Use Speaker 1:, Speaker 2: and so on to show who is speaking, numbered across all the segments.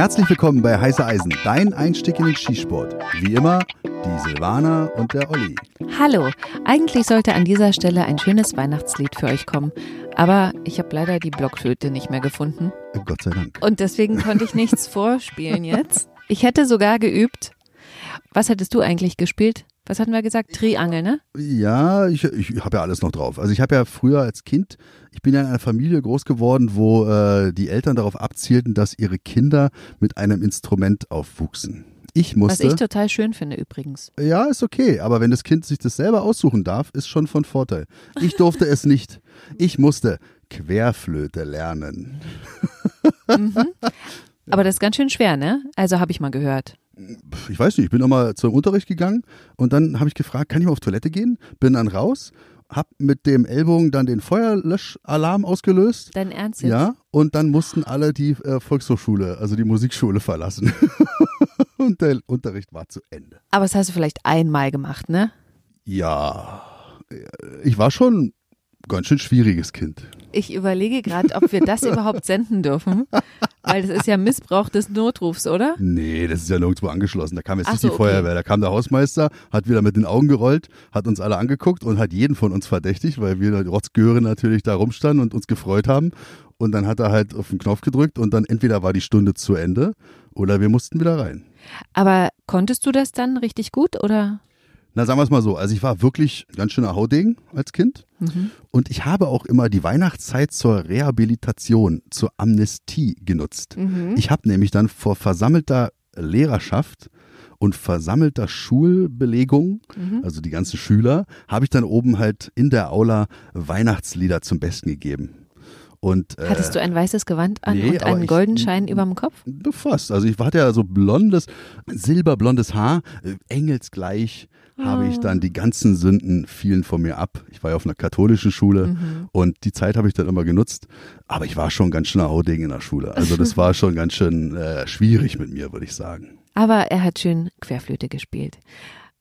Speaker 1: Herzlich willkommen bei Heiße Eisen, dein Einstieg in den Skisport. Wie immer, die Silvana und der Olli.
Speaker 2: Hallo, eigentlich sollte an dieser Stelle ein schönes Weihnachtslied für euch kommen, aber ich habe leider die Blockflöte nicht mehr gefunden.
Speaker 1: Gott sei Dank.
Speaker 2: Und deswegen konnte ich nichts vorspielen jetzt. Ich hätte sogar geübt. Was hättest du eigentlich gespielt? Was hatten wir gesagt? Triangel, ne?
Speaker 1: Ja, ich, ich habe ja alles noch drauf. Also ich habe ja früher als Kind, ich bin ja in einer Familie groß geworden, wo äh, die Eltern darauf abzielten, dass ihre Kinder mit einem Instrument aufwuchsen. Ich musste.
Speaker 2: Was ich total schön finde übrigens.
Speaker 1: Ja, ist okay, aber wenn das Kind sich das selber aussuchen darf, ist schon von Vorteil. Ich durfte es nicht. Ich musste Querflöte lernen.
Speaker 2: Mhm. Aber das ist ganz schön schwer, ne? Also habe ich mal gehört
Speaker 1: ich weiß nicht, ich bin nochmal zum Unterricht gegangen und dann habe ich gefragt, kann ich mal auf Toilette gehen? Bin dann raus, habe mit dem Ellbogen dann den Feuerlöschalarm ausgelöst.
Speaker 2: Dein Ernst jetzt?
Speaker 1: Ja, und dann mussten alle die äh, Volkshochschule, also die Musikschule verlassen. und der Unterricht war zu Ende.
Speaker 2: Aber das hast du vielleicht einmal gemacht, ne?
Speaker 1: Ja, ich war schon ganz schön schwieriges Kind.
Speaker 2: Ich überlege gerade, ob wir das überhaupt senden dürfen. Weil das ist ja Missbrauch des Notrufs, oder?
Speaker 1: Nee, das ist ja nirgendwo angeschlossen. Da kam jetzt Ach nicht so, die Feuerwehr. Da kam der Hausmeister, hat wieder mit den Augen gerollt, hat uns alle angeguckt und hat jeden von uns verdächtigt, weil wir Rotzgöre natürlich da rumstanden und uns gefreut haben. Und dann hat er halt auf den Knopf gedrückt und dann entweder war die Stunde zu Ende oder wir mussten wieder rein.
Speaker 2: Aber konntest du das dann richtig gut oder?
Speaker 1: Na, sagen wir es mal so. Also ich war wirklich ganz schöner Hauding als Kind. Mhm. Und ich habe auch immer die Weihnachtszeit zur Rehabilitation, zur Amnestie genutzt. Mhm. Ich habe nämlich dann vor versammelter Lehrerschaft und versammelter Schulbelegung, mhm. also die ganzen Schüler, habe ich dann oben halt in der Aula Weihnachtslieder zum Besten gegeben. Und,
Speaker 2: äh, Hattest du ein weißes Gewand an nee, und einen goldenen Schein über dem Kopf?
Speaker 1: Fast. Also ich hatte ja so blondes, silberblondes Haar, äh, engelsgleich habe ich dann die ganzen Sünden fielen von mir ab. Ich war ja auf einer katholischen Schule mhm. und die Zeit habe ich dann immer genutzt. Aber ich war schon ganz schön Hauding in der Schule. Also das war schon ganz schön äh, schwierig mit mir, würde ich sagen.
Speaker 2: Aber er hat schön Querflöte gespielt.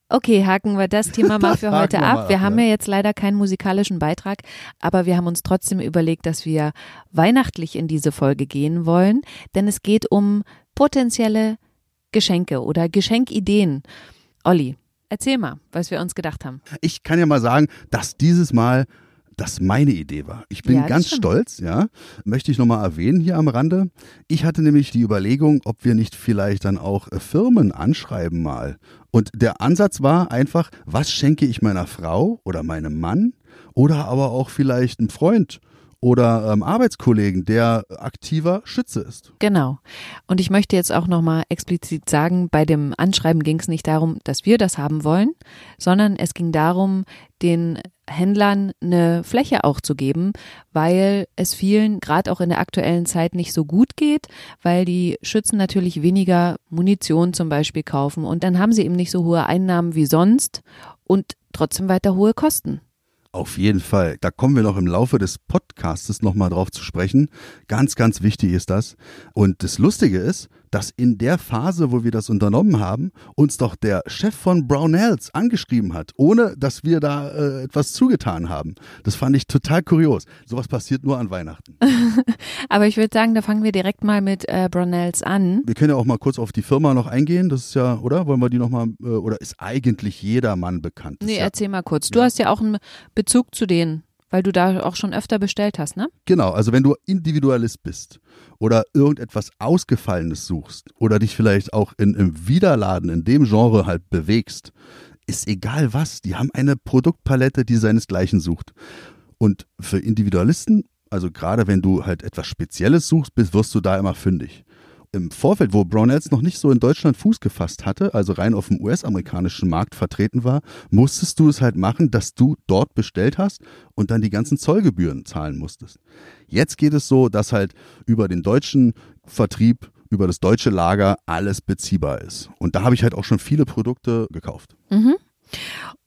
Speaker 2: Okay, haken wir das Thema mal für heute ab. Wir ab, haben ja jetzt leider keinen musikalischen Beitrag, aber wir haben uns trotzdem überlegt, dass wir weihnachtlich in diese Folge gehen wollen, denn es geht um potenzielle Geschenke oder Geschenkideen. Olli, Erzähl mal, was wir uns gedacht haben.
Speaker 1: Ich kann ja mal sagen, dass dieses Mal das meine Idee war. Ich bin ja, ganz stimmt. stolz, ja. Möchte ich nochmal erwähnen hier am Rande. Ich hatte nämlich die Überlegung, ob wir nicht vielleicht dann auch äh, Firmen anschreiben mal. Und der Ansatz war einfach, was schenke ich meiner Frau oder meinem Mann oder aber auch vielleicht einem Freund oder ähm, Arbeitskollegen, der aktiver Schütze ist.
Speaker 2: Genau. Und ich möchte jetzt auch nochmal explizit sagen, bei dem Anschreiben ging es nicht darum, dass wir das haben wollen, sondern es ging darum, den Händlern eine Fläche auch zu geben, weil es vielen gerade auch in der aktuellen Zeit nicht so gut geht, weil die Schützen natürlich weniger Munition zum Beispiel kaufen und dann haben sie eben nicht so hohe Einnahmen wie sonst und trotzdem weiter hohe Kosten.
Speaker 1: Auf jeden Fall. Da kommen wir noch im Laufe des Podcastes nochmal drauf zu sprechen. Ganz, ganz wichtig ist das. Und das Lustige ist, dass in der Phase, wo wir das unternommen haben, uns doch der Chef von Brownells angeschrieben hat, ohne dass wir da äh, etwas zugetan haben. Das fand ich total kurios. Sowas passiert nur an Weihnachten.
Speaker 2: Aber ich würde sagen, da fangen wir direkt mal mit äh, Brownells an.
Speaker 1: Wir können ja auch mal kurz auf die Firma noch eingehen. Das ist ja, oder? Wollen wir die nochmal, äh, oder ist eigentlich jedermann bekannt?
Speaker 2: Nee,
Speaker 1: ja,
Speaker 2: erzähl mal kurz. Du ja. hast ja auch einen Bezug zu denen. Weil du da auch schon öfter bestellt hast, ne?
Speaker 1: Genau, also wenn du Individualist bist oder irgendetwas Ausgefallenes suchst oder dich vielleicht auch in, im Widerladen in dem Genre halt bewegst, ist egal was, die haben eine Produktpalette, die seinesgleichen sucht. Und für Individualisten, also gerade wenn du halt etwas Spezielles suchst, bist, wirst du da immer fündig im Vorfeld, wo Brownells noch nicht so in Deutschland Fuß gefasst hatte, also rein auf dem US-amerikanischen Markt vertreten war, musstest du es halt machen, dass du dort bestellt hast und dann die ganzen Zollgebühren zahlen musstest. Jetzt geht es so, dass halt über den deutschen Vertrieb, über das deutsche Lager alles beziehbar ist. Und da habe ich halt auch schon viele Produkte gekauft.
Speaker 2: Mhm.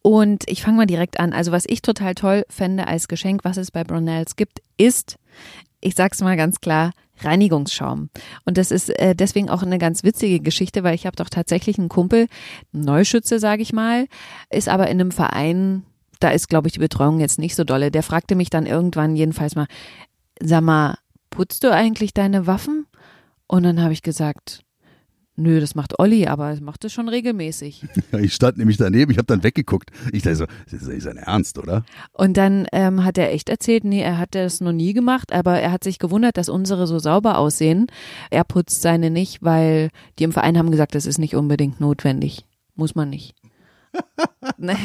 Speaker 2: Und ich fange mal direkt an. Also was ich total toll fände als Geschenk, was es bei Brunells gibt, ist, ich sag's mal ganz klar, Reinigungsschaum. Und das ist äh, deswegen auch eine ganz witzige Geschichte, weil ich habe doch tatsächlich einen Kumpel, Neuschütze, sage ich mal, ist aber in einem Verein, da ist, glaube ich, die Betreuung jetzt nicht so dolle. Der fragte mich dann irgendwann jedenfalls mal, sag mal, putzt du eigentlich deine Waffen? Und dann habe ich gesagt, nö, das macht Olli, aber er macht es schon regelmäßig.
Speaker 1: Ich stand nämlich daneben, ich habe dann weggeguckt. Ich dachte so, das ist nicht sein Ernst, oder?
Speaker 2: Und dann ähm, hat er echt erzählt, nee, er hat das noch nie gemacht, aber er hat sich gewundert, dass unsere so sauber aussehen. Er putzt seine nicht, weil die im Verein haben gesagt, das ist nicht unbedingt notwendig. Muss man nicht. naja,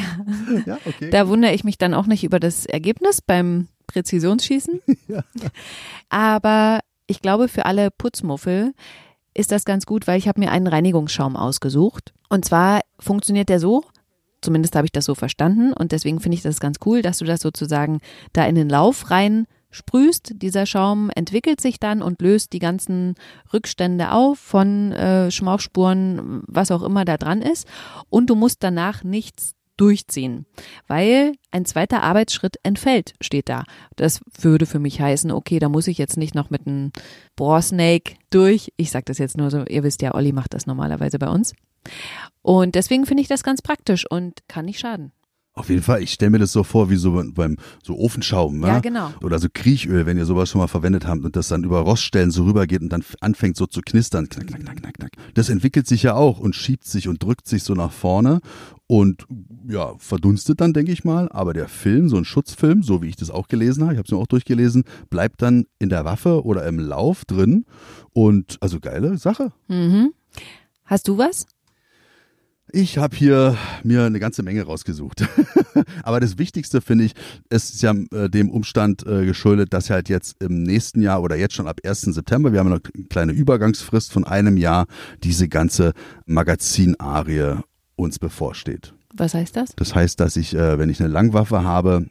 Speaker 1: Ja, okay.
Speaker 2: da wundere ich mich dann auch nicht über das Ergebnis beim Präzisionsschießen.
Speaker 1: Ja.
Speaker 2: Aber ich glaube, für alle Putzmuffel ist das ganz gut, weil ich habe mir einen Reinigungsschaum ausgesucht. Und zwar funktioniert der so, zumindest habe ich das so verstanden und deswegen finde ich das ganz cool, dass du das sozusagen da in den Lauf rein sprühst. Dieser Schaum entwickelt sich dann und löst die ganzen Rückstände auf von äh, Schmauchspuren, was auch immer da dran ist. Und du musst danach nichts durchziehen, weil ein zweiter Arbeitsschritt entfällt, steht da. Das würde für mich heißen, okay, da muss ich jetzt nicht noch mit einem Bohrsnake durch. Ich sage das jetzt nur so, ihr wisst ja, Olli macht das normalerweise bei uns. Und deswegen finde ich das ganz praktisch und kann nicht schaden.
Speaker 1: Auf jeden Fall, ich stelle mir das so vor, wie so beim so Ofenschaum,
Speaker 2: Ja,
Speaker 1: ne?
Speaker 2: genau.
Speaker 1: Oder so Kriechöl, wenn ihr sowas schon mal verwendet habt und das dann über Roststellen so rübergeht und dann anfängt so zu knistern. Knack, knack, knack, knack, knack. Das entwickelt sich ja auch und schiebt sich und drückt sich so nach vorne und ja, verdunstet dann, denke ich mal. Aber der Film, so ein Schutzfilm, so wie ich das auch gelesen habe, ich habe es mir auch durchgelesen, bleibt dann in der Waffe oder im Lauf drin. Und also geile Sache.
Speaker 2: Mhm. Hast du was?
Speaker 1: Ich habe hier mir eine ganze Menge rausgesucht. Aber das Wichtigste finde ich, es ist ja äh, dem Umstand äh, geschuldet, dass halt jetzt im nächsten Jahr oder jetzt schon ab 1. September, wir haben eine kleine Übergangsfrist von einem Jahr, diese ganze Magazinarie uns bevorsteht.
Speaker 2: Was heißt das?
Speaker 1: Das heißt, dass ich, äh, wenn ich eine Langwaffe habe,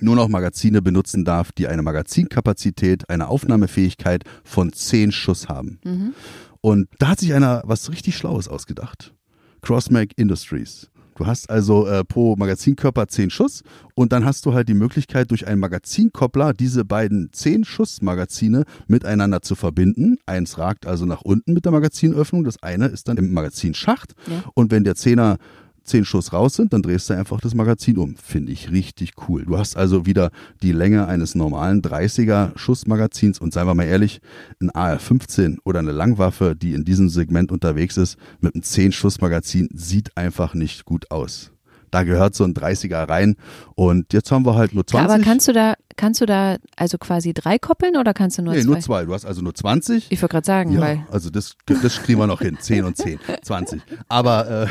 Speaker 1: nur noch Magazine benutzen darf, die eine Magazinkapazität, eine Aufnahmefähigkeit von 10 Schuss haben.
Speaker 2: Mhm.
Speaker 1: Und da hat sich einer was richtig Schlaues ausgedacht. Crossmag Industries. Du hast also äh, pro Magazinkörper 10 Schuss und dann hast du halt die Möglichkeit, durch einen Magazinkoppler diese beiden 10 Schuss-Magazine miteinander zu verbinden. Eins ragt also nach unten mit der Magazinöffnung, das eine ist dann im Magazinschacht.
Speaker 2: Ja.
Speaker 1: Und wenn der Zehner 10 Schuss raus sind, dann drehst du einfach das Magazin um. Finde ich richtig cool. Du hast also wieder die Länge eines normalen 30er Schussmagazins und seien wir mal ehrlich, ein AR-15 oder eine Langwaffe, die in diesem Segment unterwegs ist, mit einem 10 Schussmagazin sieht einfach nicht gut aus. Da gehört so ein 30er rein und jetzt haben wir halt nur 20.
Speaker 2: Aber kannst du da, kannst du da also quasi drei koppeln oder kannst du nur
Speaker 1: nee,
Speaker 2: zwei?
Speaker 1: nur zwei. Du hast also nur 20.
Speaker 2: Ich wollte gerade sagen,
Speaker 1: Ja,
Speaker 2: weil
Speaker 1: also das, das kriegen wir noch hin. 10 und 10, 20. Aber äh,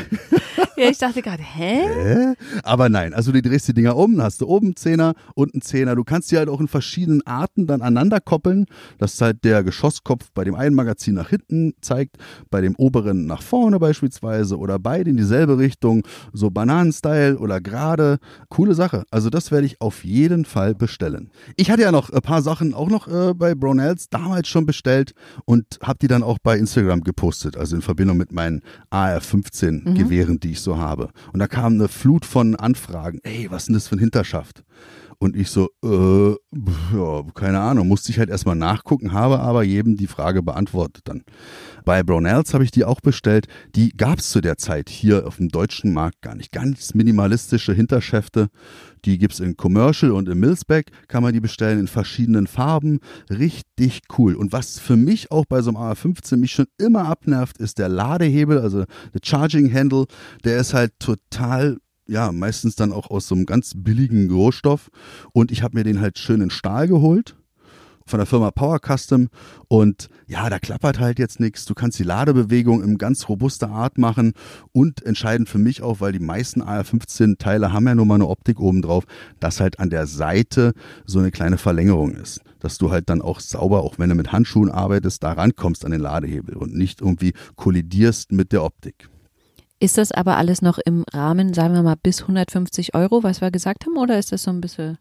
Speaker 2: ja, ich dachte gerade, hä?
Speaker 1: Hä? Aber nein, also du drehst die Dinger um, hast du oben einen Zehner, unten einen Zehner. Du kannst die halt auch in verschiedenen Arten dann aneinander koppeln, dass halt der Geschosskopf bei dem einen Magazin nach hinten zeigt, bei dem oberen nach vorne beispielsweise oder beide in dieselbe Richtung, so Bananenstyle oder gerade. Coole Sache. Also das werde ich auf jeden Fall bestellen. Ich hatte ja noch ein paar Sachen auch noch äh, bei Brownells damals schon bestellt und habe die dann auch bei Instagram gepostet, also in Verbindung mit meinen AR-15 Gewehren, die ich so habe. Und da kam eine Flut von Anfragen. Ey, was ist denn das für ein Hinterschaft? Und ich so, äh, ja, keine Ahnung, musste ich halt erstmal nachgucken, habe aber jedem die Frage beantwortet dann. Bei Brownells habe ich die auch bestellt. Die gab es zu der Zeit hier auf dem deutschen Markt gar nicht. Ganz minimalistische Hinterschäfte. Die gibt es in Commercial und im Millsback kann man die bestellen in verschiedenen Farben. Richtig cool. Und was für mich auch bei so einem AR-15 mich schon immer abnervt, ist der Ladehebel, also der Charging Handle. Der ist halt total ja, meistens dann auch aus so einem ganz billigen Rohstoff. Und ich habe mir den halt schön in Stahl geholt von der Firma Power Custom. Und ja, da klappert halt jetzt nichts. Du kannst die Ladebewegung in ganz robuster Art machen. Und entscheidend für mich auch, weil die meisten AR-15-Teile haben ja nur mal eine Optik oben drauf, dass halt an der Seite so eine kleine Verlängerung ist. Dass du halt dann auch sauber, auch wenn du mit Handschuhen arbeitest, da rankommst an den Ladehebel und nicht irgendwie kollidierst mit der Optik.
Speaker 2: Ist das aber alles noch im Rahmen, sagen wir mal, bis 150 Euro, was wir gesagt haben, oder ist das so ein bisschen.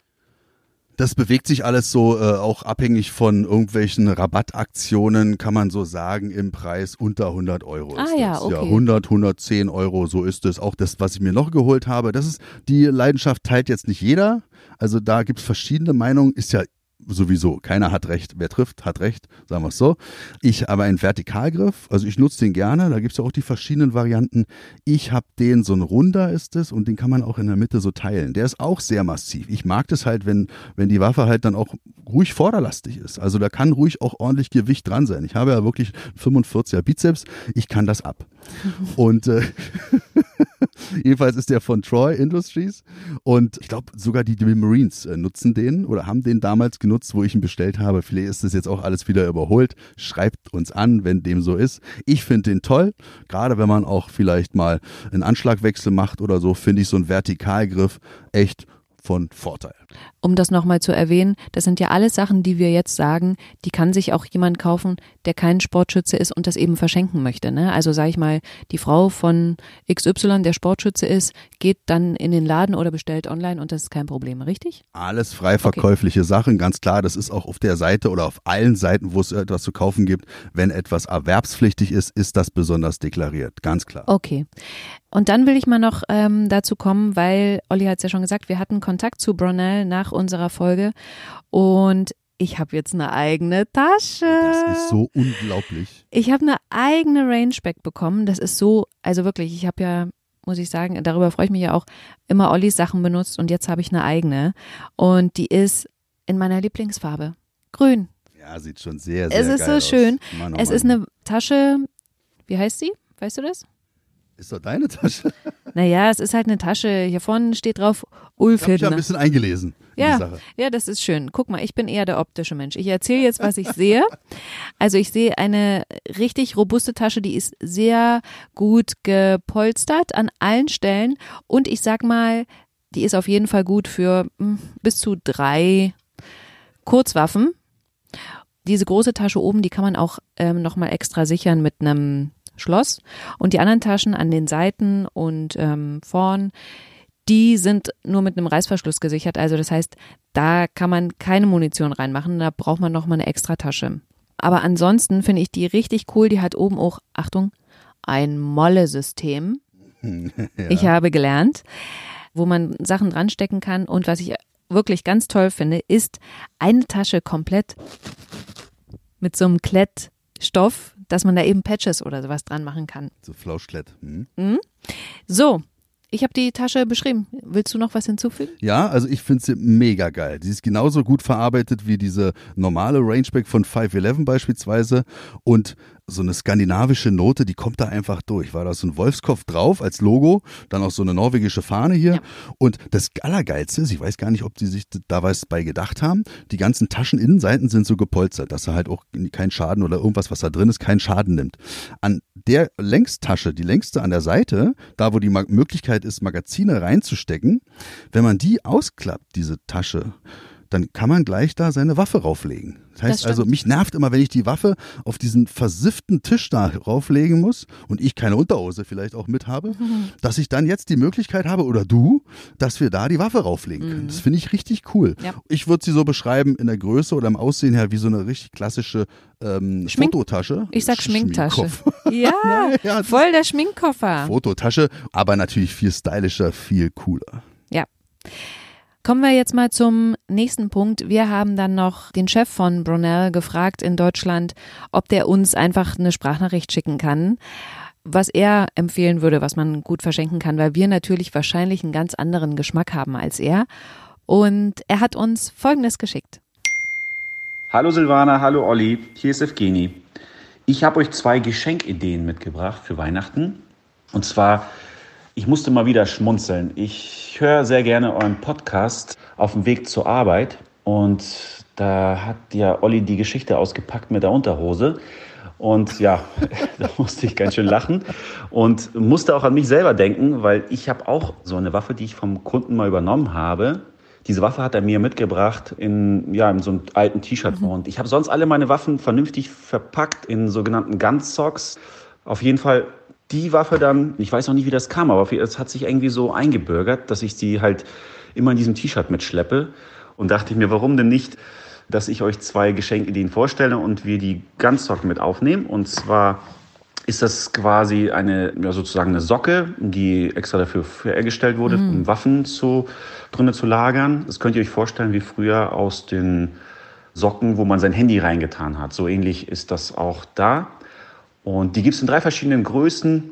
Speaker 1: Das bewegt sich alles so äh, auch abhängig von irgendwelchen Rabattaktionen, kann man so sagen, im Preis unter 100 Euro.
Speaker 2: Ah ja,
Speaker 1: das.
Speaker 2: okay.
Speaker 1: Ja, 100, 110 Euro, so ist es. Auch das, was ich mir noch geholt habe, das ist, die Leidenschaft teilt jetzt nicht jeder. Also da gibt es verschiedene Meinungen, ist ja sowieso. Keiner hat recht. Wer trifft, hat recht, sagen wir es so. Ich habe einen Vertikalgriff, also ich nutze den gerne. Da gibt es ja auch die verschiedenen Varianten. Ich habe den, so ein runder ist es und den kann man auch in der Mitte so teilen. Der ist auch sehr massiv. Ich mag das halt, wenn, wenn die Waffe halt dann auch ruhig vorderlastig ist. Also da kann ruhig auch ordentlich Gewicht dran sein. Ich habe ja wirklich 45er Bizeps. Ich kann das ab. Und äh, jedenfalls ist der von Troy Industries und ich glaube sogar die, die Marines äh, nutzen den oder haben den damals genutzt, wo ich ihn bestellt habe. Vielleicht ist das jetzt auch alles wieder überholt. Schreibt uns an, wenn dem so ist. Ich finde den toll, gerade wenn man auch vielleicht mal einen Anschlagwechsel macht oder so, finde ich so einen Vertikalgriff echt von Vorteil.
Speaker 2: Um das nochmal zu erwähnen, das sind ja alles Sachen, die wir jetzt sagen, die kann sich auch jemand kaufen, der kein Sportschütze ist und das eben verschenken möchte. Ne? Also sage ich mal, die Frau von XY, der Sportschütze ist, geht dann in den Laden oder bestellt online und das ist kein Problem, richtig?
Speaker 1: Alles frei verkäufliche okay. Sachen, ganz klar. Das ist auch auf der Seite oder auf allen Seiten, wo es etwas zu kaufen gibt. Wenn etwas erwerbspflichtig ist, ist das besonders deklariert, ganz klar.
Speaker 2: Okay. Und dann will ich mal noch ähm, dazu kommen, weil Olli hat es ja schon gesagt, wir hatten Kontakt zu Brunel nach unserer Folge und ich habe jetzt eine eigene Tasche.
Speaker 1: Das ist so unglaublich.
Speaker 2: Ich habe eine eigene Rangeback bekommen. Das ist so, also wirklich, ich habe ja, muss ich sagen, darüber freue ich mich ja auch, immer Ollis Sachen benutzt und jetzt habe ich eine eigene. Und die ist in meiner Lieblingsfarbe. Grün.
Speaker 1: Ja, sieht schon sehr, sehr
Speaker 2: Es ist so
Speaker 1: aus.
Speaker 2: schön.
Speaker 1: Mann, oh
Speaker 2: es
Speaker 1: Mann.
Speaker 2: ist eine Tasche, wie heißt sie? Weißt du das?
Speaker 1: Ist doch deine Tasche.
Speaker 2: Naja, es ist halt eine Tasche. Hier vorne steht drauf
Speaker 1: Ich habe ja ein bisschen eingelesen
Speaker 2: Ja, ja, das ist schön. Guck mal, ich bin eher der optische Mensch. Ich erzähle jetzt, was ich sehe. Also ich sehe eine richtig robuste Tasche, die ist sehr gut gepolstert an allen Stellen und ich sag mal, die ist auf jeden Fall gut für hm, bis zu drei Kurzwaffen. Diese große Tasche oben, die kann man auch ähm, nochmal extra sichern mit einem Schloss. Und die anderen Taschen an den Seiten und ähm, vorn, die sind nur mit einem Reißverschluss gesichert. Also das heißt, da kann man keine Munition reinmachen. Da braucht man nochmal eine extra Tasche. Aber ansonsten finde ich die richtig cool. Die hat oben auch, Achtung, ein Molle-System. Ich habe gelernt, wo man Sachen dranstecken kann. Und was ich wirklich ganz toll finde, ist eine Tasche komplett mit so einem Klettstoff, dass man da eben Patches oder sowas dran machen kann.
Speaker 1: So Flauschklett. Hm.
Speaker 2: So, ich habe die Tasche beschrieben. Willst du noch was hinzufügen?
Speaker 1: Ja, also ich finde sie mega geil. Die ist genauso gut verarbeitet wie diese normale Rangeback von 511 beispielsweise. Und so eine skandinavische Note, die kommt da einfach durch. War da so ein Wolfskopf drauf als Logo, dann auch so eine norwegische Fahne hier.
Speaker 2: Ja.
Speaker 1: Und das Allergeilste ist, ich weiß gar nicht, ob die sich da was bei gedacht haben, die ganzen Tascheninnenseiten sind so gepolstert, dass er halt auch keinen Schaden oder irgendwas, was da drin ist, keinen Schaden nimmt. An der Längstasche, die längste an der Seite, da wo die Möglichkeit ist, Magazine reinzustecken, wenn man die ausklappt, diese Tasche, dann kann man gleich da seine Waffe rauflegen. Das heißt
Speaker 2: stimmt.
Speaker 1: also, mich nervt immer, wenn ich die Waffe auf diesen versifften Tisch da rauflegen muss und ich keine Unterhose vielleicht auch mit habe, dass ich dann jetzt die Möglichkeit habe, oder du, dass wir da die Waffe rauflegen können. Das finde ich richtig cool.
Speaker 2: Mhm. Ja.
Speaker 1: Ich würde sie so beschreiben in der Größe oder im Aussehen her wie so eine richtig klassische ähm,
Speaker 2: Schmink-
Speaker 1: Fototasche.
Speaker 2: Ich sag Schminktasche. Ja,
Speaker 1: ja, das
Speaker 2: voll der Schminkkoffer.
Speaker 1: Fototasche, aber natürlich viel stylischer, viel cooler.
Speaker 2: Ja. Kommen wir jetzt mal zum nächsten Punkt. Wir haben dann noch den Chef von Brunel gefragt in Deutschland, ob der uns einfach eine Sprachnachricht schicken kann, was er empfehlen würde, was man gut verschenken kann, weil wir natürlich wahrscheinlich einen ganz anderen Geschmack haben als er. Und er hat uns Folgendes geschickt.
Speaker 3: Hallo Silvana, hallo Olli, hier ist Evgeni. Ich habe euch zwei Geschenkideen mitgebracht für Weihnachten. Und zwar, ich musste mal wieder schmunzeln. Ich höre sehr gerne euren Podcast auf dem Weg zur Arbeit. Und da hat ja Olli die Geschichte ausgepackt mit der Unterhose. Und ja, da musste ich ganz schön lachen und musste auch an mich selber denken, weil ich habe auch so eine Waffe, die ich vom Kunden mal übernommen habe. Diese Waffe hat er mir mitgebracht in, ja, in so einem alten T-Shirt. Und ich habe sonst alle meine Waffen vernünftig verpackt in sogenannten Gunsocks. Auf jeden Fall die Waffe dann, ich weiß noch nicht, wie das kam, aber es hat sich irgendwie so eingebürgert, dass ich sie halt immer in diesem T-Shirt mitschleppe. Und dachte ich mir, warum denn nicht, dass ich euch zwei Geschenkideen vorstelle und wir die Gunstock mit aufnehmen. Und zwar ist das quasi eine, ja, sozusagen eine Socke, die extra dafür hergestellt wurde, um Waffen zu, drinnen zu lagern. Das könnt ihr euch vorstellen wie früher aus den Socken, wo man sein Handy reingetan hat. So ähnlich ist das auch da. Und die gibt es in drei verschiedenen Größen,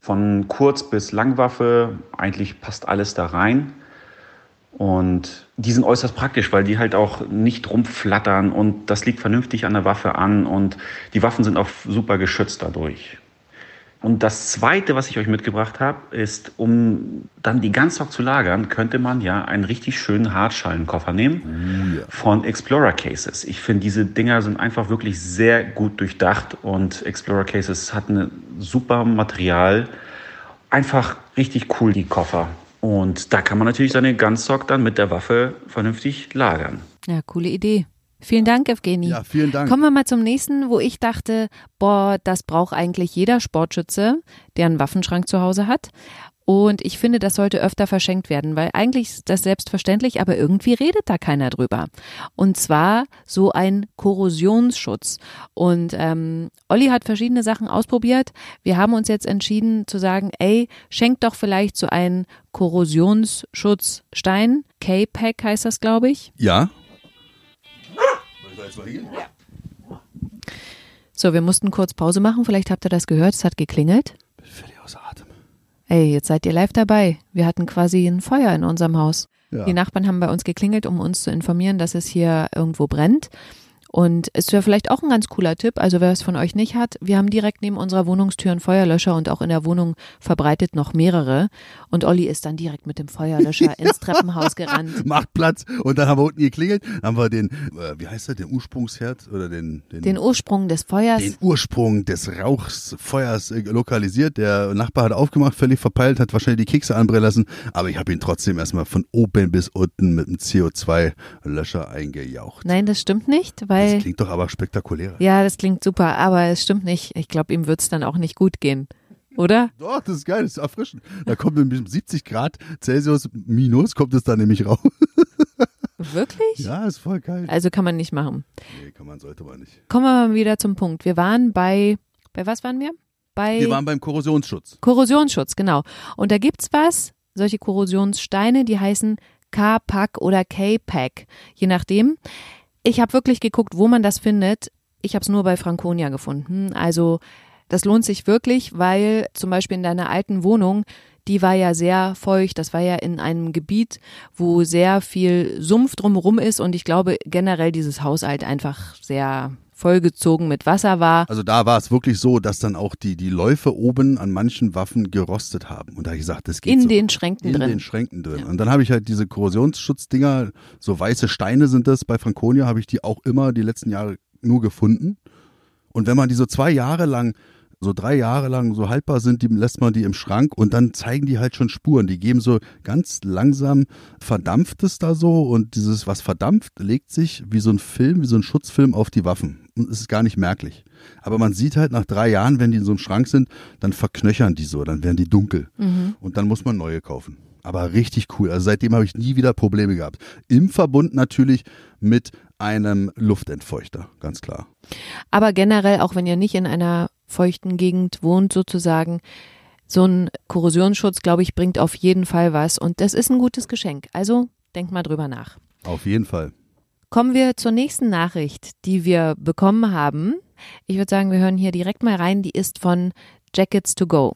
Speaker 3: von Kurz- bis Langwaffe. Eigentlich passt alles da rein. Und die sind äußerst praktisch, weil die halt auch nicht rumflattern und das liegt vernünftig an der Waffe an und die Waffen sind auch super geschützt dadurch. Und das Zweite, was ich euch mitgebracht habe, ist, um dann die Ganzstock zu lagern, könnte man ja einen richtig schönen Hartschalenkoffer nehmen
Speaker 1: Oh ja.
Speaker 3: von Explorer Cases. Ich finde, diese Dinger sind einfach wirklich sehr gut durchdacht und Explorer Cases hat ein super Material. Einfach richtig cool, die Koffer. Und da kann man natürlich seine Gunstock dann mit der Waffe vernünftig lagern.
Speaker 2: Ja, coole Idee. Vielen Dank, Evgeni.
Speaker 1: Ja, vielen Dank.
Speaker 2: Kommen wir mal zum nächsten, wo ich dachte, boah, das braucht eigentlich jeder Sportschütze, der einen Waffenschrank zu Hause hat. Und ich finde, das sollte öfter verschenkt werden, weil eigentlich ist das selbstverständlich, aber irgendwie redet da keiner drüber. Und zwar so ein Korrosionsschutz. Und ähm, Olli hat verschiedene Sachen ausprobiert. Wir haben uns jetzt entschieden zu sagen, ey, schenkt doch vielleicht so einen Korrosionsschutzstein. K-Pack heißt das, glaube ich.
Speaker 1: Ja.
Speaker 2: So, wir mussten kurz Pause machen. Vielleicht habt ihr das gehört. Es hat geklingelt.
Speaker 1: Bin völlig außer Atem.
Speaker 2: Ey, jetzt seid ihr live dabei. Wir hatten quasi ein Feuer in unserem Haus.
Speaker 1: Ja.
Speaker 2: Die Nachbarn haben bei uns geklingelt, um uns zu informieren, dass es hier irgendwo brennt. Und es wäre vielleicht auch ein ganz cooler Tipp, also wer es von euch nicht hat, wir haben direkt neben unserer Wohnungstür einen Feuerlöscher und auch in der Wohnung verbreitet noch mehrere. Und Olli ist dann direkt mit dem Feuerlöscher ins Treppenhaus gerannt.
Speaker 1: Macht Platz. Und dann haben wir unten geklingelt. Haben wir den, äh, wie heißt der, den Ursprungsherd oder den, den,
Speaker 2: Den Ursprung des Feuers.
Speaker 1: den Ursprung des Rauchs, Feuers äh, lokalisiert. Der Nachbar hat aufgemacht, völlig verpeilt, hat wahrscheinlich die Kekse anbrennen lassen. Aber ich habe ihn trotzdem erstmal von oben bis unten mit einem CO2-Löscher eingejaucht.
Speaker 2: Nein, das stimmt nicht,
Speaker 1: Das
Speaker 2: weil.
Speaker 1: klingt doch aber spektakulärer.
Speaker 2: Ja, das klingt super, aber es stimmt nicht. Ich glaube, ihm wird's dann auch nicht gut gehen. Oder?
Speaker 1: Doch, das ist geil, das ist erfrischend. Da kommt mit 70 Grad Celsius minus, kommt es da nämlich raus.
Speaker 2: Wirklich?
Speaker 1: Ja, ist voll geil.
Speaker 2: Also kann man nicht machen.
Speaker 1: Nee, kann man, sollte man nicht.
Speaker 2: Kommen wir mal wieder zum Punkt. Wir waren bei, bei was waren wir? Bei
Speaker 1: Wir waren beim Korrosionsschutz.
Speaker 2: Korrosionsschutz, genau. Und da gibt's was, solche Korrosionssteine, die heißen K-Pack oder K-Pack, je nachdem. Ich habe wirklich geguckt, wo man das findet. Ich habe es nur bei Franconia gefunden. Also das lohnt sich wirklich, weil zum Beispiel in deiner alten Wohnung, die war ja sehr feucht. Das war ja in einem Gebiet, wo sehr viel Sumpf drumherum ist. Und ich glaube generell dieses Haus halt einfach sehr vollgezogen mit Wasser war.
Speaker 1: Also da war es wirklich so, dass dann auch die, die Läufe oben an manchen Waffen gerostet haben. Und da habe ich gesagt, das geht
Speaker 2: In
Speaker 1: so.
Speaker 2: den Schränken
Speaker 1: in
Speaker 2: drin.
Speaker 1: den Schränken drin. Und dann habe ich halt diese Korrosionsschutzdinger, so weiße Steine sind das, bei Franconia habe ich die auch immer die letzten Jahre nur gefunden. Und wenn man die so zwei Jahre lang, so drei Jahre lang so haltbar sind, die lässt man die im Schrank und dann zeigen die halt schon Spuren. Die geben so ganz langsam verdampft es da so und dieses, was verdampft, legt sich wie so ein Film, wie so ein Schutzfilm auf die Waffen. Und es ist gar nicht merklich. Aber man sieht halt nach drei Jahren, wenn die in so einem Schrank sind, dann verknöchern die so, dann werden die dunkel. Und dann muss man neue kaufen. Aber richtig cool. Also seitdem habe ich nie wieder Probleme gehabt. Im Verbund natürlich mit einem Luftentfeuchter, ganz klar.
Speaker 2: Aber generell, auch wenn ihr nicht in einer feuchten Gegend wohnt, sozusagen, so ein Korrosionsschutz, glaube ich, bringt auf jeden Fall was. Und das ist ein gutes Geschenk. Also denkt mal drüber nach.
Speaker 1: Auf jeden Fall.
Speaker 2: Kommen wir zur nächsten Nachricht, die wir bekommen haben. Ich würde sagen, wir hören hier direkt mal rein. Die ist von Jackets to Go.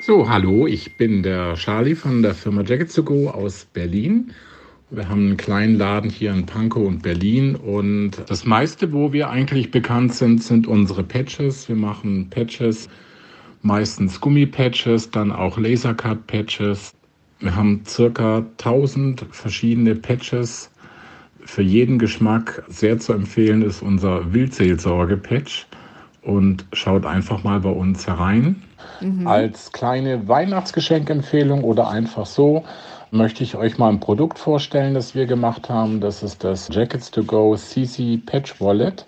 Speaker 4: So, hallo, ich bin der Charlie von der Firma Jackets to Go aus Berlin. Wir haben einen kleinen Laden hier in Pankow und Berlin und das meiste, wo wir eigentlich bekannt sind, sind unsere Patches. Wir machen Patches, meistens Gummipatches, dann auch Lasercut-Patches. Wir haben circa 1000 verschiedene Patches. Für jeden Geschmack sehr zu empfehlen ist unser Wildseelsorge-Patch und schaut einfach mal bei uns herein. Als kleine Weihnachtsgeschenkempfehlung oder einfach so möchte ich euch mal ein Produkt vorstellen, das wir gemacht haben. Das ist das Jackets to Go CC Patch Wallet,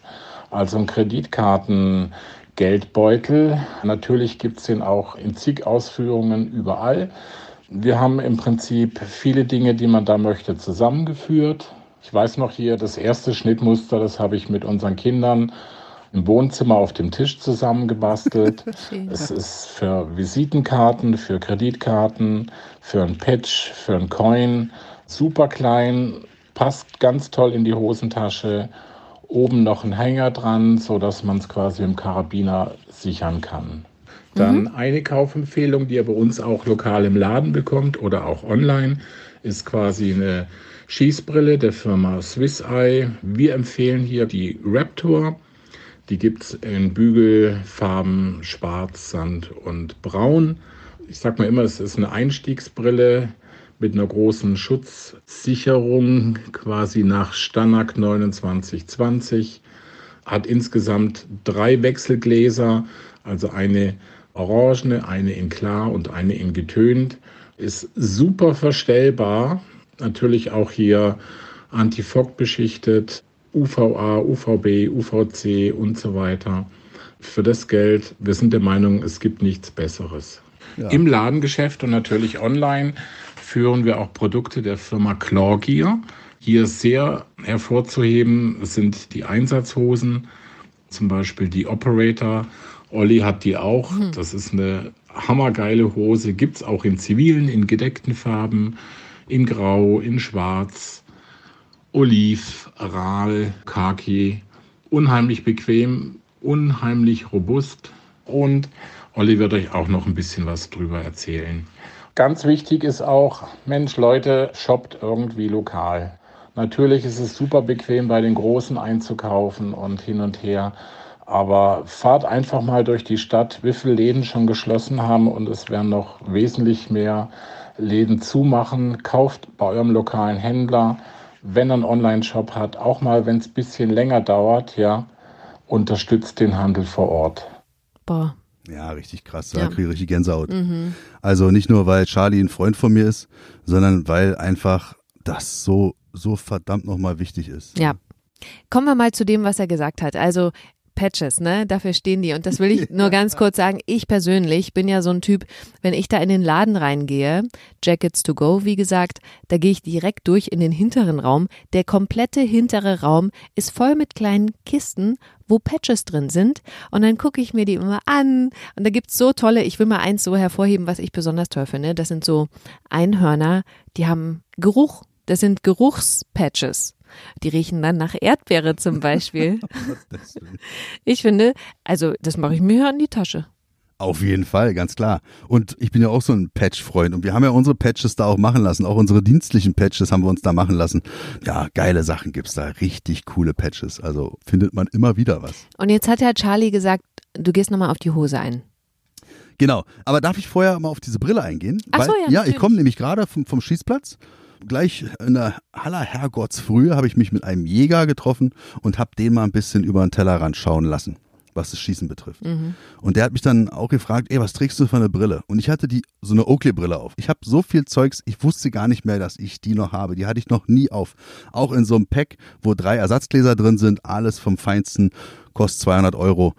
Speaker 4: also ein Kreditkarten-Geldbeutel. Natürlich gibt es den auch in zig Ausführungen überall. Wir haben im Prinzip viele Dinge, die man da möchte, zusammengeführt. Ich weiß noch hier, das erste Schnittmuster, das habe ich mit unseren Kindern im Wohnzimmer auf dem Tisch zusammengebastelt. Es ist für Visitenkarten, für Kreditkarten, für ein Patch, für ein Coin. Super klein, passt ganz toll in die Hosentasche. Oben noch ein Hänger dran, sodass man es quasi im Karabiner sichern kann. Dann mhm. eine Kaufempfehlung, die ihr bei uns auch lokal im Laden bekommt oder auch online, ist quasi eine Schießbrille der Firma Swiss Eye. Wir empfehlen hier die Raptor. Die gibt es in Bügelfarben Schwarz, Sand und Braun. Ich sag mal immer, es ist eine Einstiegsbrille mit einer großen Schutzsicherung, quasi nach Stanak 2920. Hat insgesamt drei Wechselgläser, also eine orangene, eine in klar und eine in getönt. Ist super verstellbar. Natürlich auch hier Antifog beschichtet, UVA, UVB, UVC und so weiter. Für das Geld, wir sind der Meinung, es gibt nichts Besseres. Ja. Im Ladengeschäft und natürlich online führen wir auch Produkte der Firma Clawgear. Hier sehr hervorzuheben sind die Einsatzhosen, zum Beispiel die Operator. Olli hat die auch. Mhm. Das ist eine hammergeile Hose. Gibt es auch in zivilen, in gedeckten Farben, in Grau, in Schwarz, Oliv, Aral, Khaki. Unheimlich bequem, unheimlich robust. Und Olli wird euch auch noch ein bisschen was drüber erzählen. Ganz wichtig ist auch, Mensch, Leute, shoppt irgendwie lokal. Natürlich ist es super bequem, bei den Großen einzukaufen und hin und her. Aber fahrt einfach mal durch die Stadt, wie viele Läden schon geschlossen haben und es werden noch wesentlich mehr Läden zumachen. Kauft bei eurem lokalen Händler, wenn er einen Online-Shop hat, auch mal, wenn es ein bisschen länger dauert, ja, unterstützt den Handel vor Ort.
Speaker 2: Boah,
Speaker 1: ja, richtig krass. Da ja. kriege ich richtig Gänsehaut. Mhm. Also nicht nur, weil Charlie ein Freund von mir ist, sondern weil einfach das so, so verdammt nochmal wichtig ist.
Speaker 2: Ja. Kommen wir mal zu dem, was er gesagt hat. Also Patches, ne? Dafür stehen die. Und das will ich nur ganz kurz sagen. Ich persönlich bin ja so ein Typ, wenn ich da in den Laden reingehe, Jackets to go, wie gesagt, da gehe ich direkt durch in den hinteren Raum. Der komplette hintere Raum ist voll mit kleinen Kisten, wo Patches drin sind. Und dann gucke ich mir die immer an. Und da gibt's so tolle, ich will mal eins so hervorheben, was ich besonders toll finde. Das sind so Einhörner, die haben Geruch. Das sind Geruchspatches. Die riechen dann nach Erdbeere zum Beispiel. ich finde, also das mache ich mir in die Tasche.
Speaker 1: Auf jeden Fall, ganz klar. Und ich bin ja auch so ein Patch-Freund und wir haben ja unsere Patches da auch machen lassen. Auch unsere dienstlichen Patches haben wir uns da machen lassen. Ja, geile Sachen gibt es da. Richtig coole Patches. Also findet man immer wieder was.
Speaker 2: Und jetzt hat ja Charlie gesagt, du gehst nochmal auf die Hose ein.
Speaker 1: Genau. Aber darf ich vorher mal auf diese Brille eingehen?
Speaker 2: Ach so,
Speaker 1: ja. Ja, ich komme nämlich gerade vom, vom Schießplatz gleich in der aller Herrgottsfrühe habe ich mich mit einem Jäger getroffen und habe den mal ein bisschen über den Tellerrand schauen lassen, was das Schießen betrifft. Mhm. Und der hat mich dann auch gefragt, ey, was trägst du für eine Brille? Und ich hatte die so eine Oakley-Brille auf. Ich habe so viel Zeugs, ich wusste gar nicht mehr, dass ich die noch habe. Die hatte ich noch nie auf. Auch in so einem Pack, wo drei Ersatzgläser drin sind, alles vom Feinsten, kostet 200 Euro,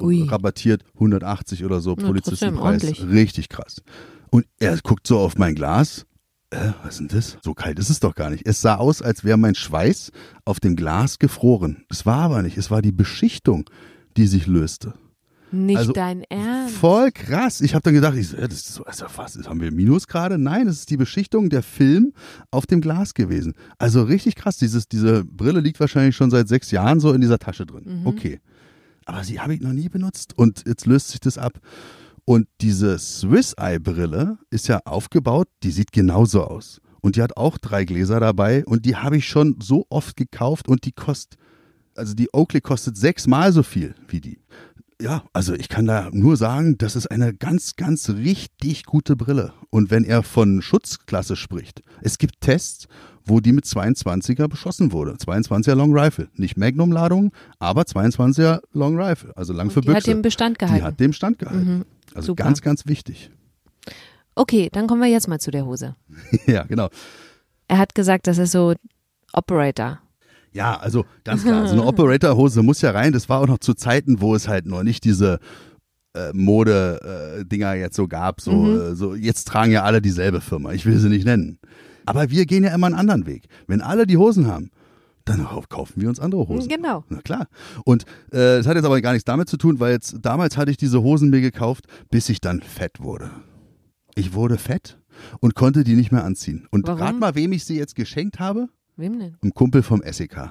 Speaker 1: Ui. rabattiert 180 oder so, Polizistenpreis. Richtig krass. Und er guckt so auf mein Glas äh, was ist denn das? So kalt ist es doch gar nicht. Es sah aus, als wäre mein Schweiß auf dem Glas gefroren. Es war aber nicht. Es war die Beschichtung, die sich löste.
Speaker 2: Nicht also, dein Ernst.
Speaker 1: Voll krass. Ich habe dann gedacht, ich so, ja, das ist so, also was, haben wir Minus gerade? Nein, es ist die Beschichtung der Film auf dem Glas gewesen. Also richtig krass. Dieses, diese Brille liegt wahrscheinlich schon seit sechs Jahren so in dieser Tasche drin. Mhm. Okay. Aber sie habe ich noch nie benutzt und jetzt löst sich das ab. Und diese Swiss Eye Brille ist ja aufgebaut, die sieht genauso aus. Und die hat auch drei Gläser dabei und die habe ich schon so oft gekauft und die kostet, also die Oakley kostet sechsmal so viel wie die. Ja, also ich kann da nur sagen, das ist eine ganz, ganz richtig gute Brille. Und wenn er von Schutzklasse spricht, es gibt Tests, wo die mit 22er beschossen wurde. 22er Long Rifle. Nicht Magnum-Ladung, aber 22er Long Rifle. Also lang für
Speaker 2: die
Speaker 1: Büchse.
Speaker 2: hat den Bestand gehalten.
Speaker 1: Die hat den Bestand gehalten. Mhm. Also Super. ganz, ganz wichtig.
Speaker 2: Okay, dann kommen wir jetzt mal zu der Hose.
Speaker 1: ja, genau.
Speaker 2: Er hat gesagt, das ist so Operator.
Speaker 1: Ja, also ganz klar, so eine Operator-Hose muss ja rein. Das war auch noch zu Zeiten, wo es halt noch nicht diese äh, Mode-Dinger äh, jetzt so gab. So, mhm. äh, so, jetzt tragen ja alle dieselbe Firma. Ich will sie nicht nennen. Aber wir gehen ja immer einen anderen Weg. Wenn alle die Hosen haben, dann kaufen wir uns andere Hosen.
Speaker 2: Genau.
Speaker 1: Na klar. Und äh, das hat jetzt aber gar nichts damit zu tun, weil jetzt damals hatte ich diese Hosen mir gekauft, bis ich dann fett wurde. Ich wurde fett und konnte die nicht mehr anziehen. Und gerade mal, wem ich sie jetzt geschenkt habe,
Speaker 2: Wem denn?
Speaker 1: Ein Kumpel vom SEK.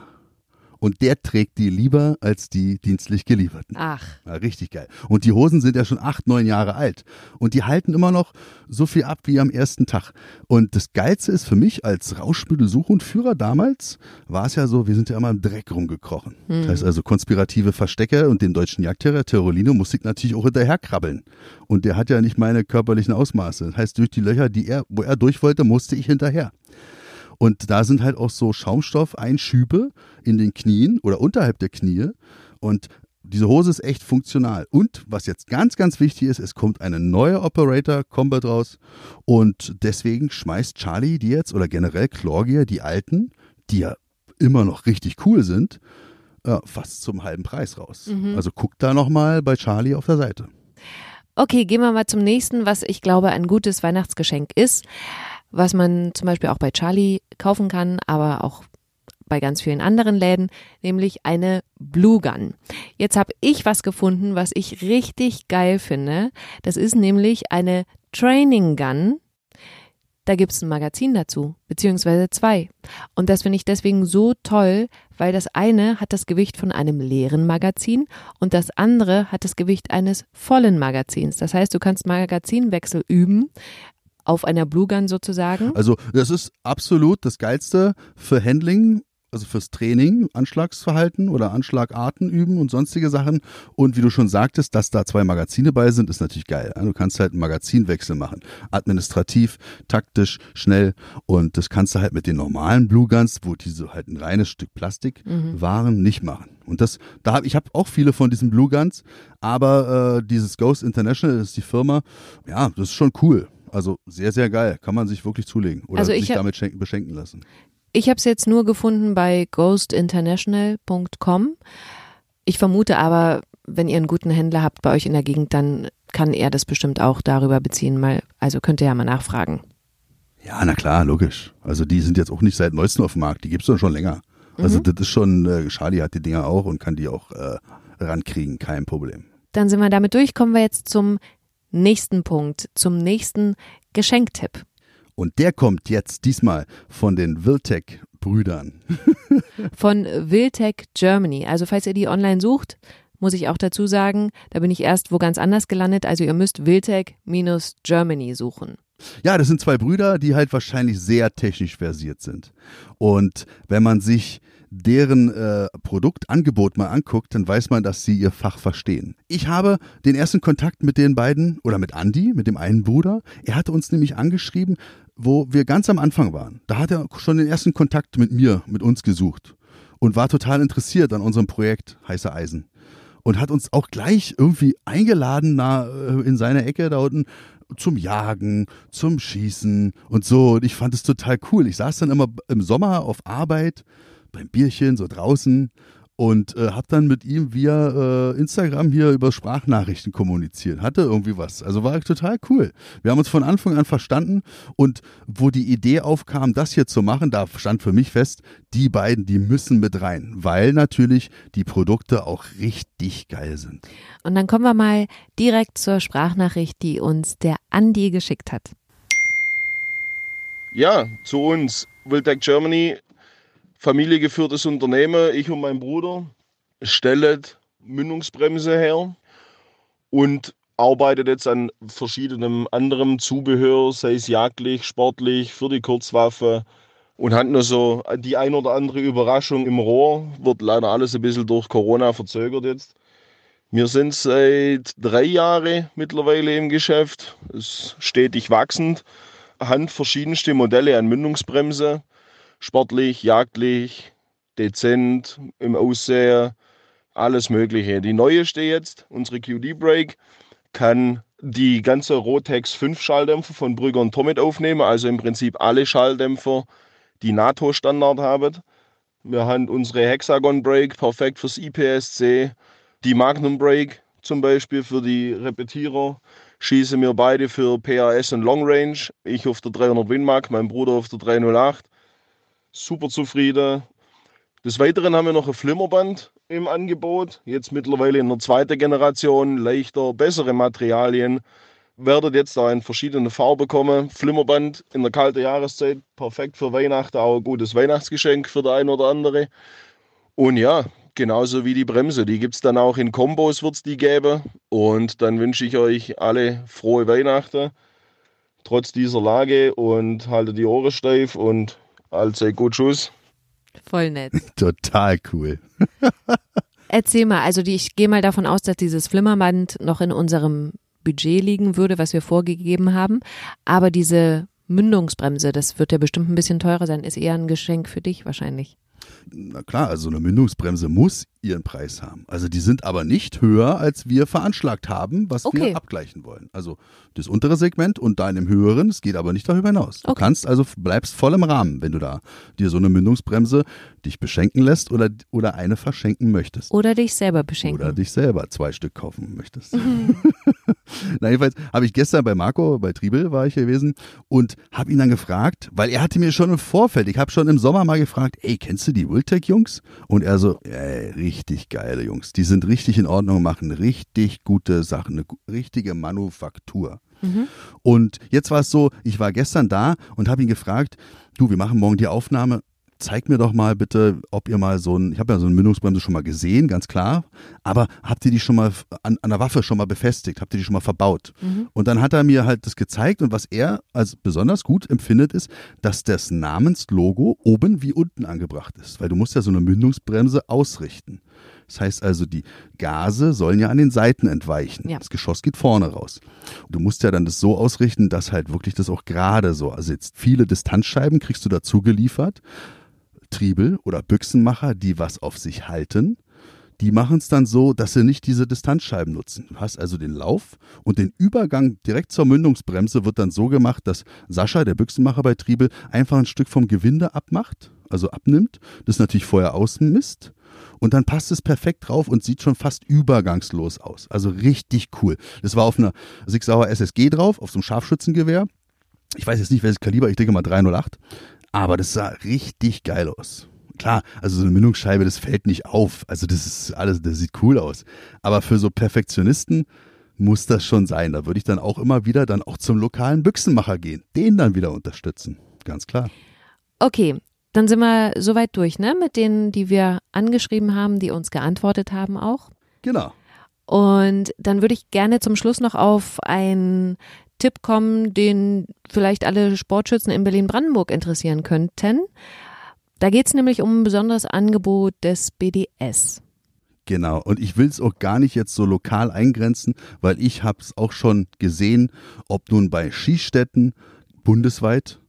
Speaker 1: Und der trägt die lieber als die dienstlich gelieferten.
Speaker 2: Ach,
Speaker 1: Ja, richtig geil. Und die Hosen sind ja schon acht, neun Jahre alt. Und die halten immer noch so viel ab wie am ersten Tag. Und das Geilste ist für mich als Rauschmittelsuchhundführer damals, war es ja so, wir sind ja immer im Dreck rumgekrochen. Das heißt also konspirative Verstecke und den deutschen Jagdterror, Terrolino, musste ich natürlich auch hinterherkrabbeln. Und der hat ja nicht meine körperlichen Ausmaße. Das heißt, durch die Löcher, die er, wo er durch wollte, musste ich hinterher. Und da sind halt auch so Schaumstoffeinschübe in den Knien oder unterhalb der Knie. Und diese Hose ist echt funktional. Und was jetzt ganz, ganz wichtig ist, es kommt eine neue Operator Combat raus. Und deswegen schmeißt Charlie die jetzt oder generell Chlorgear, die alten, die ja immer noch richtig cool sind, äh, fast zum halben Preis raus. Also guckt da nochmal bei Charlie auf der Seite.
Speaker 2: Okay, gehen wir mal zum nächsten, was ich glaube ein gutes Weihnachtsgeschenk ist, was man zum Beispiel auch bei Charlie kaufen kann, aber auch bei ganz vielen anderen Läden, nämlich eine Blue Gun. Jetzt habe ich was gefunden, was ich richtig geil finde. Das ist nämlich eine Training Gun. Da gibt es ein Magazin dazu, beziehungsweise zwei. Und das finde ich deswegen so toll, weil das eine hat das Gewicht von einem leeren Magazin und das andere hat das Gewicht eines vollen Magazins. Das heißt, du kannst Magazinwechsel üben auf einer Blue Gun sozusagen.
Speaker 1: Also das ist absolut das Geilste für Handling, also fürs Training, Anschlagsverhalten oder Anschlagarten üben und sonstige Sachen. Und wie du schon sagtest, dass da zwei Magazine bei sind, ist natürlich geil. Du kannst halt einen Magazinwechsel machen. Administrativ, taktisch, schnell. Und das kannst du halt mit den normalen Blue Guns, wo diese halt ein reines Stück Plastik waren, nicht machen. Und das, da hab, ich habe auch viele von diesen Blue Guns, aber äh, dieses Ghost International, das ist die Firma, ja, das ist schon cool. Also sehr, sehr geil. Kann man sich wirklich zulegen oder
Speaker 2: Also ich
Speaker 1: sich damit schenken, beschenken lassen.
Speaker 2: Ich habe es jetzt nur gefunden bei ghostinternational.com. Ich vermute aber, wenn ihr einen guten Händler habt bei euch in der Gegend, dann kann er das bestimmt auch darüber beziehen. Mal, also könnt ihr ja mal nachfragen.
Speaker 1: Ja, na klar, logisch. Also die sind jetzt auch nicht seit neuestem auf dem Markt. Die gibt's doch schon länger. Also
Speaker 2: Mhm.
Speaker 1: das ist schon, äh, Charlie hat die Dinger auch und kann die auch äh, rankriegen, kein Problem.
Speaker 2: Dann sind wir damit durch. Kommen wir jetzt zum nächsten Punkt, zum nächsten Geschenktipp.
Speaker 1: Und der kommt jetzt diesmal von den Wiltec-Brüdern.
Speaker 2: von Wiltec Germany. Also falls ihr die online sucht, muss ich auch dazu sagen, da bin ich erst wo ganz anders gelandet. Also ihr müsst Wiltec-Germany suchen.
Speaker 1: Ja, das sind zwei Brüder, die halt wahrscheinlich sehr technisch versiert sind. Und wenn man sich deren äh, Produktangebot mal anguckt, dann weiß man, dass sie ihr Fach verstehen. Ich habe den ersten Kontakt mit den beiden oder mit Andy, mit dem einen Bruder. Er hatte uns nämlich angeschrieben, wo wir ganz am Anfang waren. Da hat er schon den ersten Kontakt mit mir, mit uns gesucht und war total interessiert an unserem Projekt Heiße Eisen und hat uns auch gleich irgendwie eingeladen na, äh, in seine Ecke da unten zum Jagen, zum Schießen und so. Und ich fand es total cool. Ich saß dann immer im Sommer auf Arbeit beim Bierchen so draußen und äh, habe dann mit ihm via äh, Instagram hier über Sprachnachrichten kommuniziert. Hatte irgendwie was. Also war total cool. Wir haben uns von Anfang an verstanden und wo die Idee aufkam, das hier zu machen, da stand für mich fest, die beiden, die müssen mit rein, weil natürlich die Produkte auch richtig geil sind.
Speaker 2: Und dann kommen wir mal direkt zur Sprachnachricht, die uns der Andi geschickt hat.
Speaker 5: Ja, zu uns. Wiltec Germany, familiengeführtes Unternehmen. Ich und mein Bruder stellen Mündungsbremse her und arbeitet jetzt an verschiedenem anderem Zubehör, sei es jagdlich, sportlich, für die Kurzwaffe und hat nur so die ein oder andere Überraschung im Rohr. Wird leider alles ein bisschen durch Corona verzögert jetzt. Wir sind seit drei Jahren mittlerweile im Geschäft. Es ist stetig wachsend. Hand verschiedenste Modelle an Mündungsbremse. Sportlich, jagdlich, dezent, im Aussehen, alles Mögliche. Die neueste jetzt, unsere QD Brake, kann die ganze Rotex 5 Schalldämpfer von Brügger und Tomit aufnehmen, also im Prinzip alle Schalldämpfer, die NATO-Standard haben. Wir haben unsere Hexagon Brake, perfekt fürs IPSC, die Magnum Brake zum Beispiel für die Repetierer schießen wir beide für PAS und Long Range. Ich auf der 300 Winmark, mein Bruder auf der 308. Super zufrieden. Des Weiteren haben wir noch ein Flimmerband im Angebot. Jetzt mittlerweile in der zweiten Generation leichter, bessere Materialien. werdet jetzt da in verschiedene Farben bekommen. Flimmerband in der kalten Jahreszeit, perfekt für Weihnachten, auch ein gutes Weihnachtsgeschenk für der ein oder andere. Und ja, genauso wie die Bremse, die gibt es dann auch in Kombos, wird es die geben. Und dann wünsche ich euch alle frohe Weihnachten, trotz dieser Lage und haltet die Ohren steif und allzeit gut Schuss.
Speaker 2: Voll nett.
Speaker 1: Total cool.
Speaker 2: Erzähl mal, also die, ich gehe mal davon aus, dass dieses Flimmerband noch in unserem Budget liegen würde, was wir vorgegeben haben. Aber diese Mündungsbremse, das wird ja bestimmt ein bisschen teurer sein, ist eher ein Geschenk für dich wahrscheinlich.
Speaker 1: Na klar, also eine Mündungsbremse muss ihren Preis haben. Also die sind aber nicht höher, als wir veranschlagt haben, was
Speaker 2: Okay.
Speaker 1: wir abgleichen wollen. Also das untere Segment und dein im höheren, es geht aber nicht darüber hinaus. Du
Speaker 2: Okay.
Speaker 1: kannst also bleibst voll im Rahmen, wenn du da dir so eine Mündungsbremse dich beschenken lässt oder, oder eine verschenken möchtest.
Speaker 2: Oder dich selber beschenken.
Speaker 1: Oder dich selber zwei Stück kaufen möchtest. Na, jedenfalls habe ich gestern bei Marco, bei Triebel war ich gewesen und habe ihn dann gefragt, weil er hatte mir schon im Vorfeld, ich habe schon im Sommer mal gefragt, ey, kennst du die Wiltec-Jungs? Und er so, ey, richtig geile Jungs. Die sind richtig in Ordnung, machen richtig gute Sachen, eine richtige Manufaktur. Und jetzt war es so, ich war gestern da und habe ihn gefragt, du, wir machen morgen die Aufnahme. Zeig mir doch mal bitte, ob ihr mal so ein, ich habe ja so eine Mündungsbremse schon mal gesehen, ganz klar, aber habt ihr die schon mal an, an der Waffe schon mal befestigt? Habt ihr die schon mal verbaut? Und dann hat er mir halt das gezeigt und was er als besonders gut empfindet, ist, dass das Namenslogo oben wie unten angebracht ist, weil du musst ja so eine Mündungsbremse ausrichten. Das heißt also, die Gase sollen ja an den Seiten entweichen.
Speaker 2: Ja.
Speaker 1: Das Geschoss geht vorne raus. Du musst ja dann das so ausrichten, dass halt wirklich das auch gerade so sitzt. Viele Distanzscheiben kriegst du dazu geliefert. Triebel oder Büchsenmacher, die was auf sich halten, die machen es dann so, dass sie nicht diese Distanzscheiben nutzen. Du hast also den Lauf und den Übergang direkt zur Mündungsbremse wird dann so gemacht, dass Sascha, der Büchsenmacher bei Triebel, einfach ein Stück vom Gewinde abmacht, also abnimmt, das natürlich vorher ausmisst und dann passt es perfekt drauf und sieht schon fast übergangslos aus. Also richtig cool. Das war auf einer Sig Sauer SSG drauf, auf so einem Scharfschützengewehr. Ich weiß jetzt nicht, welches Kaliber, ich denke mal 308. Aber das sah richtig geil aus. Klar, also so eine Mündungsscheibe, das fällt nicht auf. Also das ist alles, das sieht cool aus. Aber für so Perfektionisten muss das schon sein. Da würde ich dann auch immer wieder dann auch zum lokalen Büchsenmacher gehen. Den dann wieder unterstützen. Ganz klar.
Speaker 2: Okay, dann sind wir soweit durch, ne? Mit denen, die wir angeschrieben haben, die uns geantwortet haben auch.
Speaker 1: Genau.
Speaker 2: Und dann würde ich gerne zum Schluss noch auf einen Tipp kommen, den vielleicht alle Sportschützen in Berlin-Brandenburg interessieren könnten. Da geht es nämlich um ein besonderes Angebot des BDS.
Speaker 1: Genau. Und ich will es auch gar nicht jetzt so lokal eingrenzen, weil ich habe es auch schon gesehen, ob nun bei Skistätten bundesweit,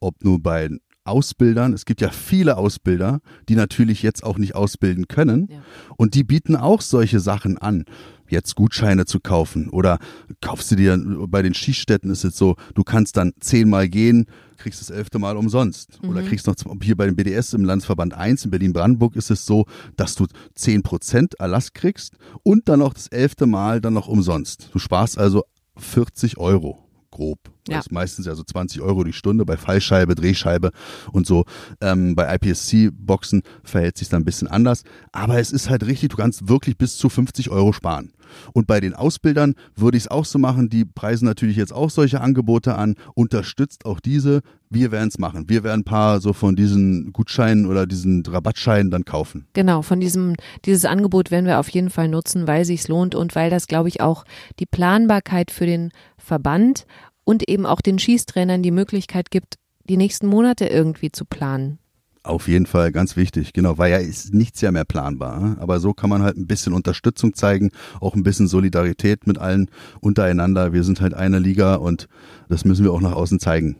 Speaker 1: ob nur bei Ausbildern. Es gibt ja viele Ausbilder, die natürlich jetzt auch nicht ausbilden können.
Speaker 2: Ja.
Speaker 1: Und die bieten auch solche Sachen an. Jetzt Gutscheine zu kaufen oder kaufst du dir, bei den Skistätten ist es so, du kannst dann zehnmal gehen, kriegst das elfte Mal umsonst. Oder kriegst noch, hier bei dem BDS im Landesverband 1 in Berlin-Brandenburg ist es so, dass du 10% Erlass kriegst und dann noch das elfte Mal dann noch umsonst. Du sparst also 40 Euro grob.
Speaker 2: Ja.
Speaker 1: Das ist meistens ja so 20 Euro die Stunde bei Fallscheibe, Drehscheibe und so. Ähm, bei IPSC-Boxen verhält sich dann ein bisschen anders. Aber es ist halt richtig, du kannst wirklich bis zu 50 Euro sparen. Und bei den Ausbildern würde ich es auch so machen, die preisen natürlich jetzt auch solche Angebote an, unterstützt auch diese. Wir werden es machen. Wir werden ein paar so von diesen Gutscheinen oder diesen Rabattscheinen dann kaufen.
Speaker 2: Genau, von diesem, dieses Angebot werden wir auf jeden Fall nutzen, weil sich's lohnt und weil das, glaube ich, auch die Planbarkeit für den Verband und eben auch den Schießtrainern die Möglichkeit gibt, die nächsten Monate irgendwie zu planen.
Speaker 1: Auf jeden Fall ganz wichtig, genau, weil ja ist nichts ja mehr planbar. ne? Aber so kann man halt ein bisschen Unterstützung zeigen, auch ein bisschen Solidarität mit allen untereinander. Wir sind halt eine Liga und das müssen wir auch nach außen zeigen.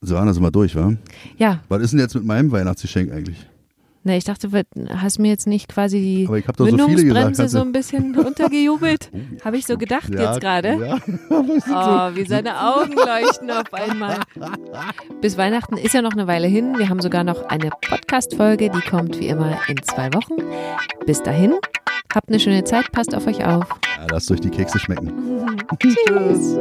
Speaker 1: So, Anna, sind wir durch, wa?
Speaker 2: Ja,
Speaker 1: Was ist denn jetzt mit meinem Weihnachtsgeschenk eigentlich?
Speaker 2: Ne, ich dachte, hast mir jetzt nicht quasi die
Speaker 1: so
Speaker 2: Mündungsbremse
Speaker 1: du-
Speaker 2: so ein bisschen untergejubelt.
Speaker 1: Oh,
Speaker 2: Habe ich so gedacht
Speaker 1: Ja,
Speaker 2: jetzt gerade.
Speaker 1: Ja,
Speaker 2: Oh, wie seine Augen leuchten auf einmal. Bis Weihnachten ist ja noch eine Weile hin. Wir haben sogar noch eine Podcast-Folge, die kommt wie immer in zwei Wochen. Bis dahin, habt eine schöne Zeit, passt auf euch auf.
Speaker 1: Ja, lasst euch die Kekse schmecken. Tschüss.